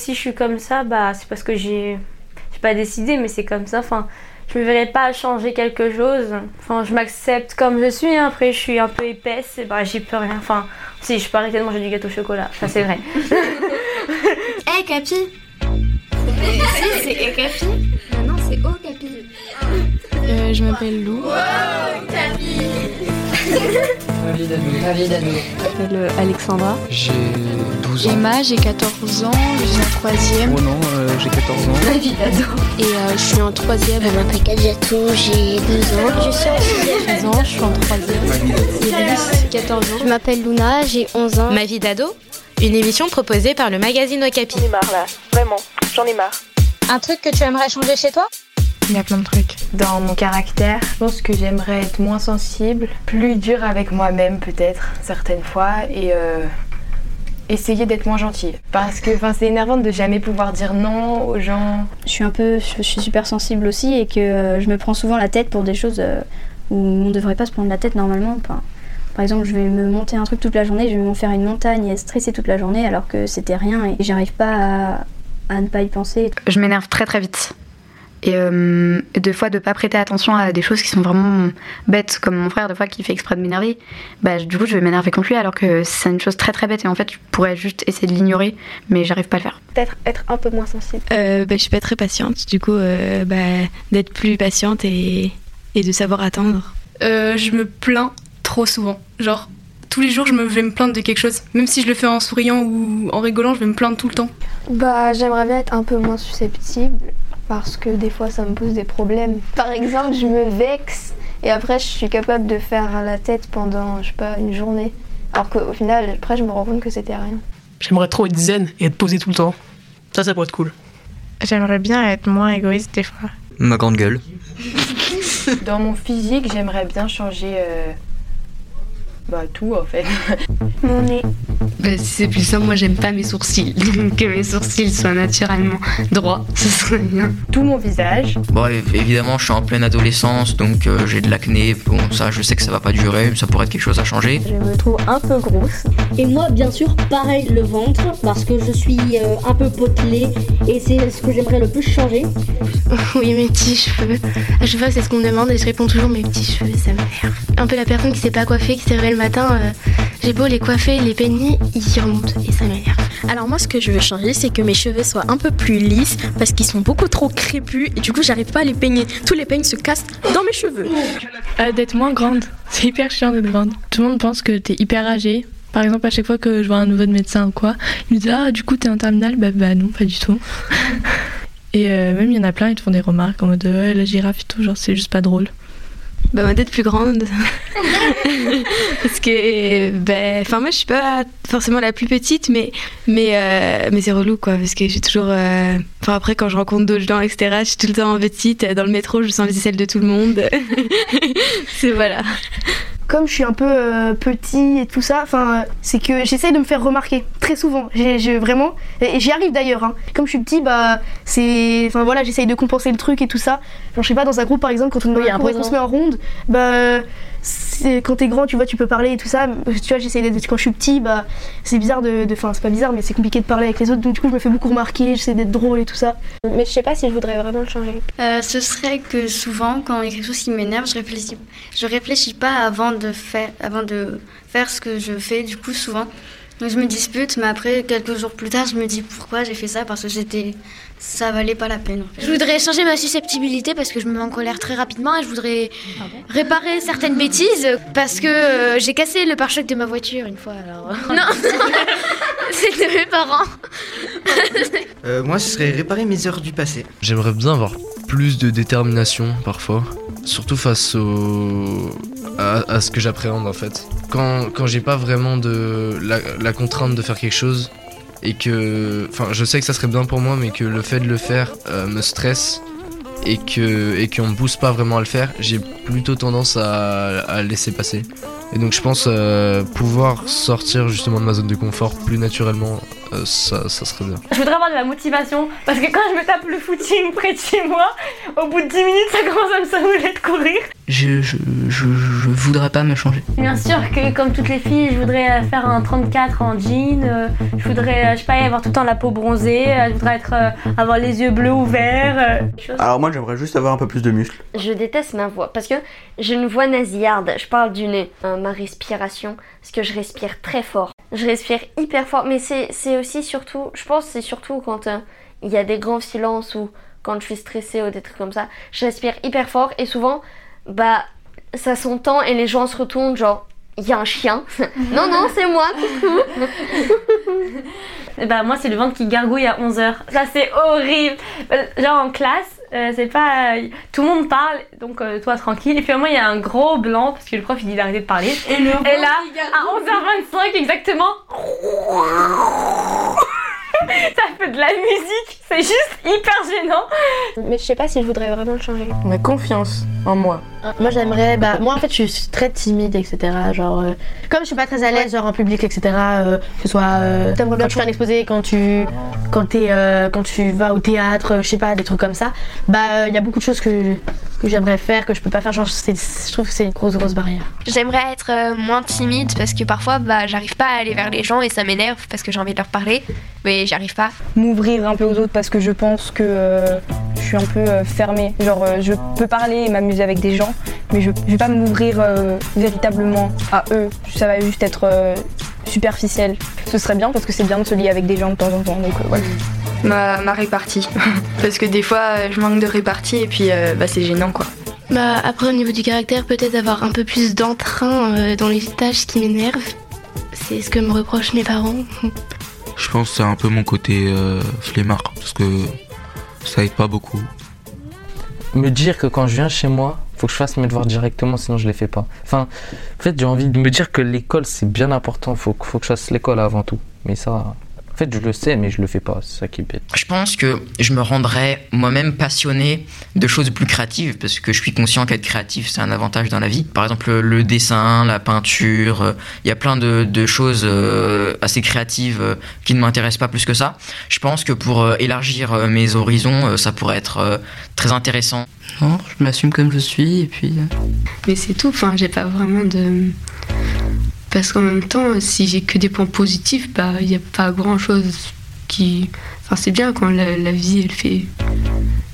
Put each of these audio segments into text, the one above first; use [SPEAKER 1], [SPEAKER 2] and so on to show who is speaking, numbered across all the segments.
[SPEAKER 1] Si je suis comme ça, bah c'est parce que j'ai pas décidé, mais c'est comme ça. Enfin, je me verrais pas changer quelque chose. Enfin, je m'accepte comme je suis. Hein. Après, je suis un peu épaisse, et bah j'y peux rien. Enfin, si je peux arrêter de manger du gâteau au chocolat, ça c'est vrai.
[SPEAKER 2] Hé hey, Capi Si, c'est Capi Non, c'est Oh Capi.
[SPEAKER 3] Euh, je m'appelle Lou.
[SPEAKER 2] Wow, Capi
[SPEAKER 4] d'ado, ravi d'ado.
[SPEAKER 3] Je m'appelle euh, Alexandra.
[SPEAKER 5] J'ai 12 ans.
[SPEAKER 3] Emma, j'ai 14 ans, je suis en troisième.
[SPEAKER 5] Oh non, euh, j'ai 14 ans.
[SPEAKER 2] Ravi d'ado.
[SPEAKER 3] Et euh, je suis en troisième.
[SPEAKER 6] Je m'appelle Kadjatou, j'ai 12 ans.
[SPEAKER 3] Je suis en sixième. 16 ans, je suis en troisième. Iris, 14 ans.
[SPEAKER 6] Je m'appelle Luna, j'ai 11 ans.
[SPEAKER 7] Ma vie d'ado Une émission proposée par le magazine Okapi.
[SPEAKER 8] J'en ai marre là, vraiment, j'en ai marre.
[SPEAKER 2] Un truc que tu aimerais changer chez toi?
[SPEAKER 9] Il y a plein de trucs. Dans mon caractère, je pense que j'aimerais être moins sensible, plus dur avec moi-même peut-être, certaines fois, et euh, essayer d'être moins gentille. Parce que c'est énervant de jamais pouvoir dire non aux gens.
[SPEAKER 10] Je suis un peu, je suis super sensible aussi et que euh, je me prends souvent la tête pour des choses euh, où on ne devrait pas se prendre la tête normalement. Enfin, par exemple, je vais me monter un truc toute la journée, je vais m'en faire une montagne et stresser toute la journée alors que c'était rien et j'arrive pas à, à ne pas y penser.
[SPEAKER 11] Je m'énerve très très vite. Et euh, deux fois de pas prêter attention à des choses qui sont vraiment bêtes, comme mon frère, des fois qui fait exprès de m'énerver, bah, du coup je vais m'énerver contre lui alors que c'est une chose très très bête et en fait je pourrais juste essayer de l'ignorer, mais j'arrive pas à le faire.
[SPEAKER 8] Peut-être être un peu moins sensible.
[SPEAKER 3] Euh, bah, je suis pas très patiente, du coup euh, bah, d'être plus patiente et, et de savoir attendre.
[SPEAKER 12] Euh, je me plains trop souvent, genre tous les jours je me vais me plaindre de quelque chose, même si je le fais en souriant ou en rigolant, je vais me plaindre tout le temps.
[SPEAKER 13] Bah j'aimerais bien être un peu moins susceptible parce que des fois ça me pose des problèmes. Par exemple, je me vexe et après je suis capable de faire la tête pendant, je sais pas, une journée. Alors qu'au final, après je me rends compte que c'était rien.
[SPEAKER 14] J'aimerais trop être zen et être posé tout le temps. Ça, ça pourrait être cool.
[SPEAKER 9] J'aimerais bien être moins égoïste des fois.
[SPEAKER 5] Ma grande gueule.
[SPEAKER 9] Dans mon physique, j'aimerais bien changer euh, bah, tout en fait.
[SPEAKER 13] Mon nez.
[SPEAKER 3] Bah, si c'est plus simple, moi j'aime pas mes sourcils. Donc que mes sourcils soient naturellement droits, ce serait bien.
[SPEAKER 9] Tout mon visage.
[SPEAKER 5] Bon, évidemment, je suis en pleine adolescence, donc euh, j'ai de l'acné. Bon, ça, je sais que ça va pas durer, ça pourrait être quelque chose à changer.
[SPEAKER 1] Je me trouve un peu grosse.
[SPEAKER 6] Et moi, bien sûr, pareil, le ventre, parce que je suis euh, un peu potelée et c'est ce que j'aimerais le plus changer.
[SPEAKER 3] Oui, mes petits cheveux. À chaque fois, c'est ce qu'on me demande et je réponds toujours mes petits cheveux, ça m'énerve. Un peu la personne qui s'est pas coiffée, qui s'est réveillée le matin, euh, j'ai beau les coiffer, les peigner, ils remontent et ça m'énerve.
[SPEAKER 15] Alors moi ce que je veux changer c'est que mes cheveux soient un peu plus lisses parce qu'ils sont beaucoup trop crépus et du coup j'arrive pas à les peigner. Tous les peignes se cassent dans mes cheveux.
[SPEAKER 12] Euh, d'être moins grande, c'est hyper chiant d'être grande. Tout le monde pense que t'es hyper âgée. Par exemple, à chaque fois que je vois un nouveau médecin ou quoi, il me dit Ah, du coup, t'es en terminale? Bah, bah non, pas du tout. et euh, même, il y en a plein, ils te font des remarques en mode Ouais, la girafe et tout, genre, c'est juste pas drôle.
[SPEAKER 3] Bah, ma tête plus grande. Parce que, ben, enfin, moi, je suis pas forcément la plus petite, mais, mais, euh, mais c'est relou, quoi. Parce que j'ai toujours. euh, Enfin, après, quand je rencontre d'autres gens, etc., je suis tout le temps petite. Dans le métro, je sens les aisselles de tout le monde. c'est voilà.
[SPEAKER 13] Comme je suis un peu euh, petit et tout ça, enfin, c'est que j'essaye de me faire remarquer très souvent. J'ai j'ai vraiment, et j'y arrive d'ailleurs. hein. Comme je suis petit, bah, c'est, enfin voilà, j'essaye de compenser le truc et tout ça. Genre, je sais pas, dans un groupe par exemple, quand on,
[SPEAKER 1] Oui,
[SPEAKER 13] se met en ronde, bah, quand t'es grand, tu vois, tu peux parler et tout ça. Tu vois, j'essaye d'être, quand je suis petit, bah, c'est bizarre de, de- enfin, c'est pas bizarre, mais c'est compliqué de parler avec les autres. Donc, du coup, je me fais beaucoup remarquer, j'essaie d'être drôle et tout ça. Mais je sais pas si je voudrais vraiment le changer.
[SPEAKER 2] Euh, ce serait que souvent, quand il y a quelque chose qui m'énerve, je réfléchis, je réfléchis pas avant de faire, avant de faire ce que je fais. Du coup, souvent, je me dispute, mais après, quelques jours plus tard, je me dis pourquoi j'ai fait ça parce que c'était, ça valait pas la peine. en fait.
[SPEAKER 15] Je voudrais changer ma susceptibilité parce que je me mets en colère très rapidement et je voudrais réparer certaines bêtises parce que euh, j'ai cassé le pare-choc de ma voiture une fois alors. non, c'est de mes parents.
[SPEAKER 4] Euh, moi, ce serait réparer mes heures du passé.
[SPEAKER 5] J'aimerais bien avoir plus de détermination parfois, surtout face au... à, à ce que j'appréhende en fait. Quand, quand j'ai pas vraiment de la, contrainte de faire quelque chose et que, enfin, je sais que ça serait bien pour moi, mais que le fait de le faire euh, me stresse et que et qu'on me pousse pas vraiment à le faire, j'ai plutôt tendance à, à laisser passer. Et donc je pense euh, pouvoir sortir justement de ma zone de confort plus naturellement, euh, ça, ça serait bien.
[SPEAKER 1] Je voudrais avoir de la motivation parce que quand je me tape le footing près de chez moi, au bout de 10 minutes, ça commence à me saouler de courir.
[SPEAKER 4] Je, je, je, je
[SPEAKER 16] voudrais pas me changer.
[SPEAKER 1] Bien sûr que comme toutes les filles, je voudrais euh, faire un 34 en jean, euh, je voudrais, euh, je sais pas, avoir tout le temps la peau bronzée, euh, je voudrais être, euh, avoir les yeux bleus ou verts. chose.
[SPEAKER 17] Alors moi j'aimerais juste avoir un peu plus de muscles.
[SPEAKER 18] Je déteste ma voix parce que j'ai une voix nasillarde. Je parle du nez. Ma respiration, parce que je respire très fort. Je respire hyper fort, mais c'est c'est aussi surtout, je pense c'est surtout quand euh, il y a des grands silences ou quand je suis stressée ou des trucs comme ça. Je respire hyper fort et souvent, bah, ça s'entend et les gens se retournent genre, il y a un chien. non, non, c'est moi, coucou.
[SPEAKER 1] Bah moi c'est le ventre qui gargouille à 11h. Ça c'est horrible. Euh, Genre en classe, euh, c'est pas... Tout le monde parle, donc euh, toi tranquille. Et puis moi il y a un gros blanc parce que le prof il dit d'arrêter de parler.
[SPEAKER 18] Et le
[SPEAKER 1] Et là, à 11h25 exactement... Ça fait de la musique, c'est juste hyper gênant.
[SPEAKER 8] Mais je sais pas si je voudrais vraiment le changer.
[SPEAKER 9] Ma confiance en moi.
[SPEAKER 19] Moi j'aimerais, bah moi en fait je suis très timide etc. Genre euh, comme je suis pas très à l'aise genre en public etc. euh, que ce soit euh, quand tu fais un exposé, quand tu quand t'es euh, quand tu vas au théâtre, je sais pas des trucs comme ça. Bah il y a beaucoup de choses que que j'aimerais faire que je peux pas faire. Genre je trouve que c'est une grosse grosse barrière.
[SPEAKER 20] J'aimerais être euh, moins timide parce que parfois bah, j'arrive pas à aller vers les gens et ça m'énerve parce que j'ai envie de leur parler mais j'y arrive pas.
[SPEAKER 21] m'ouvrir un peu aux autres parce que je pense que euh, je suis un peu euh, fermée. Genre, euh, je peux parler et m'amuser avec des gens, mais je, je vais pas m'ouvrir euh, véritablement à eux. Ça va juste être euh, superficiel. Ce serait bien parce que c'est bien de se lier avec des gens de temps en temps. Donc euh, voilà.
[SPEAKER 11] Ma, ma répartie. Parce que des fois, je manque de répartie et puis euh, bah, c'est gênant quoi.
[SPEAKER 22] Bah après au niveau du caractère peut-être avoir un peu plus d'entrain euh, dans les tâches qui m'énervent. C'est ce que me reprochent mes parents.
[SPEAKER 23] Je pense que c'est un peu mon côté euh, flemmard, parce que ça aide pas beaucoup.
[SPEAKER 24] me dire que quand je viens chez moi, faut que je fasse mes devoirs directement, sinon je les fais pas. Enfin, en fait, j'ai envie de me dire que l'école c'est bien important, faut, que- faut que je fasse l'école avant tout. Mais ça, fait, je le sais, mais je le fais pas, c'est ça qui est bête.
[SPEAKER 16] Je pense que je me rendrais moi-même passionné de choses plus créatives parce que je suis conscient qu'être créatif c'est un avantage dans la vie. Par exemple le dessin, la peinture, euh, il y a plein de, de choses euh, assez créatives euh, qui ne m'intéressent pas plus que ça. Je pense que pour euh, élargir euh, mes horizons, euh, ça pourrait être euh, très intéressant.
[SPEAKER 11] Non, je m'assume comme je suis et puis.
[SPEAKER 25] Mais c'est tout, enfin, j'ai pas vraiment de. Parce qu'en même temps, si j'ai que des points positifs, bah, il n'y a pas grand chose qui. Enfin, c'est bien quand la, la vie, elle fait,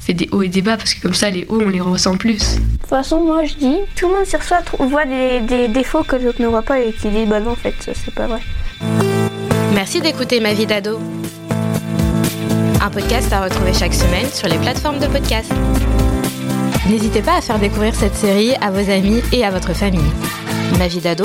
[SPEAKER 25] fait des hauts et des bas, parce que comme ça, les hauts, on les ressent plus.
[SPEAKER 13] De toute façon, moi je dis, tout le monde sur soi voit des, des défauts que l'autre ne voit pas et qui dit bah non, en fait, ça, c'est pas vrai.
[SPEAKER 7] Merci d'écouter Ma vie d'ado. Un podcast à retrouver chaque semaine sur les plateformes de podcast. N'hésitez pas à faire découvrir cette série à vos amis et à votre famille. Ma vie d'ado,